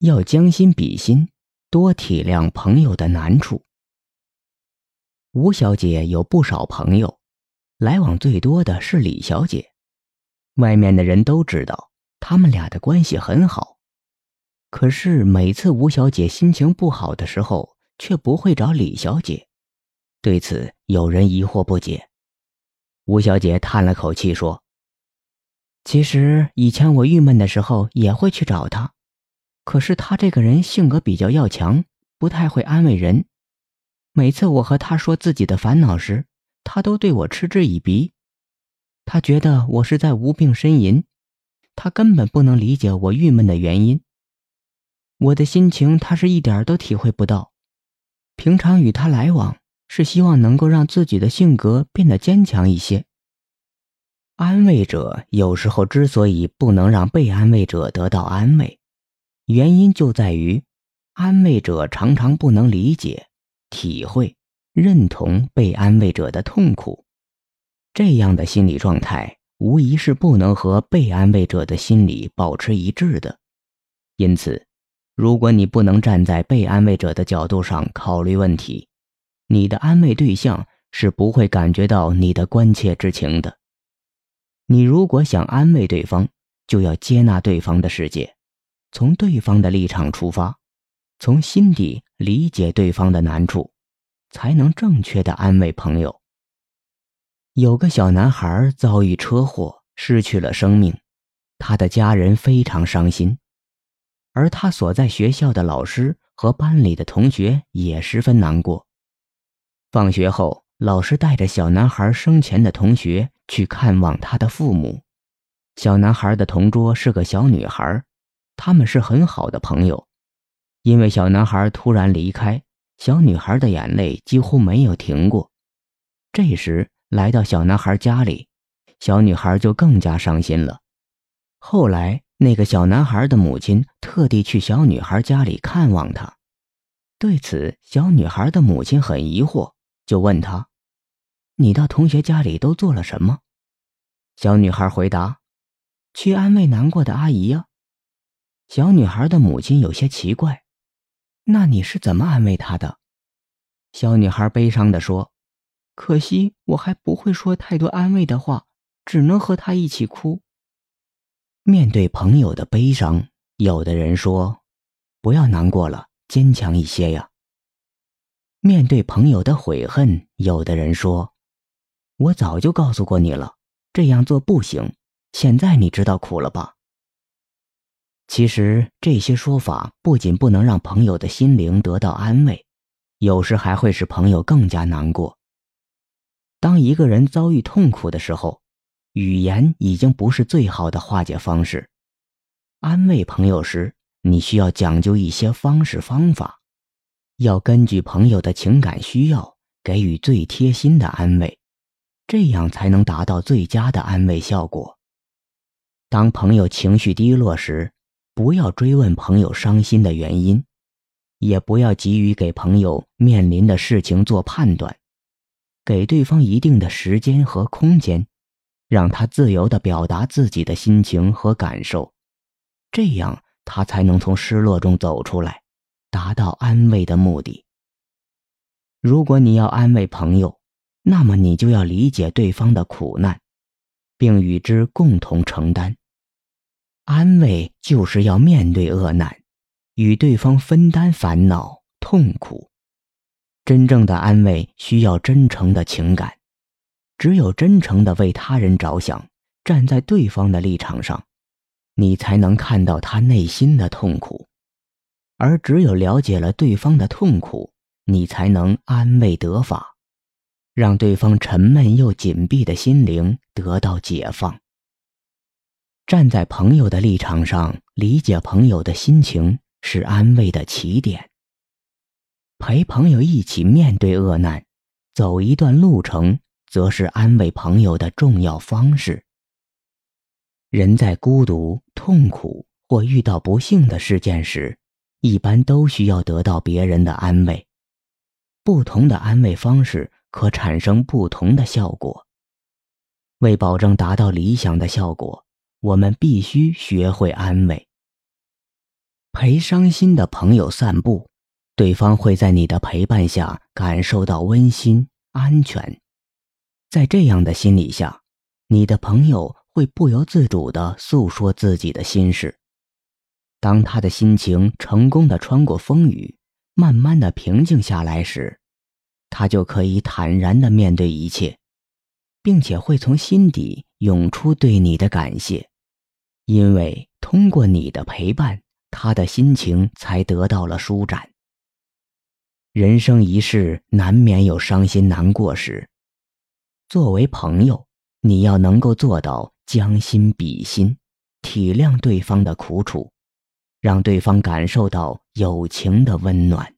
要将心比心，多体谅朋友的难处。吴小姐有不少朋友，来往最多的是李小姐。外面的人都知道，他们俩的关系很好。可是每次吴小姐心情不好的时候，却不会找李小姐。对此，有人疑惑不解。吴小姐叹了口气说：“其实以前我郁闷的时候，也会去找他。”可是他这个人性格比较要强，不太会安慰人。每次我和他说自己的烦恼时，他都对我嗤之以鼻。他觉得我是在无病呻吟，他根本不能理解我郁闷的原因。我的心情他是一点都体会不到。平常与他来往，是希望能够让自己的性格变得坚强一些。安慰者有时候之所以不能让被安慰者得到安慰。原因就在于，安慰者常常不能理解、体会、认同被安慰者的痛苦，这样的心理状态无疑是不能和被安慰者的心理保持一致的。因此，如果你不能站在被安慰者的角度上考虑问题，你的安慰对象是不会感觉到你的关切之情的。你如果想安慰对方，就要接纳对方的世界。从对方的立场出发，从心底理解对方的难处，才能正确的安慰朋友。有个小男孩遭遇车祸，失去了生命，他的家人非常伤心，而他所在学校的老师和班里的同学也十分难过。放学后，老师带着小男孩生前的同学去看望他的父母。小男孩的同桌是个小女孩。他们是很好的朋友，因为小男孩突然离开，小女孩的眼泪几乎没有停过。这时来到小男孩家里，小女孩就更加伤心了。后来，那个小男孩的母亲特地去小女孩家里看望他，对此，小女孩的母亲很疑惑，就问他：“你到同学家里都做了什么？”小女孩回答：“去安慰难过的阿姨呀。”小女孩的母亲有些奇怪：“那你是怎么安慰她的？”小女孩悲伤地说：“可惜我还不会说太多安慰的话，只能和她一起哭。”面对朋友的悲伤，有的人说：“不要难过了，坚强一些呀。”面对朋友的悔恨，有的人说：“我早就告诉过你了，这样做不行。现在你知道苦了吧？”其实这些说法不仅不能让朋友的心灵得到安慰，有时还会使朋友更加难过。当一个人遭遇痛苦的时候，语言已经不是最好的化解方式。安慰朋友时，你需要讲究一些方式方法，要根据朋友的情感需要给予最贴心的安慰，这样才能达到最佳的安慰效果。当朋友情绪低落时，不要追问朋友伤心的原因，也不要急于给朋友面临的事情做判断，给对方一定的时间和空间，让他自由地表达自己的心情和感受，这样他才能从失落中走出来，达到安慰的目的。如果你要安慰朋友，那么你就要理解对方的苦难，并与之共同承担。安慰就是要面对恶难，与对方分担烦恼痛苦。真正的安慰需要真诚的情感，只有真诚的为他人着想，站在对方的立场上，你才能看到他内心的痛苦。而只有了解了对方的痛苦，你才能安慰得法，让对方沉闷又紧闭的心灵得到解放。站在朋友的立场上，理解朋友的心情是安慰的起点。陪朋友一起面对恶难，走一段路程，则是安慰朋友的重要方式。人在孤独、痛苦或遇到不幸的事件时，一般都需要得到别人的安慰。不同的安慰方式可产生不同的效果。为保证达到理想的效果。我们必须学会安慰。陪伤心的朋友散步，对方会在你的陪伴下感受到温馨、安全。在这样的心理下，你的朋友会不由自主地诉说自己的心事。当他的心情成功地穿过风雨，慢慢地平静下来时，他就可以坦然地面对一切，并且会从心底涌出对你的感谢，因为通过你的陪伴，他的心情才得到了舒展。人生一世，难免有伤心难过时，作为朋友。你要能够做到将心比心，体谅对方的苦楚，让对方感受到友情的温暖。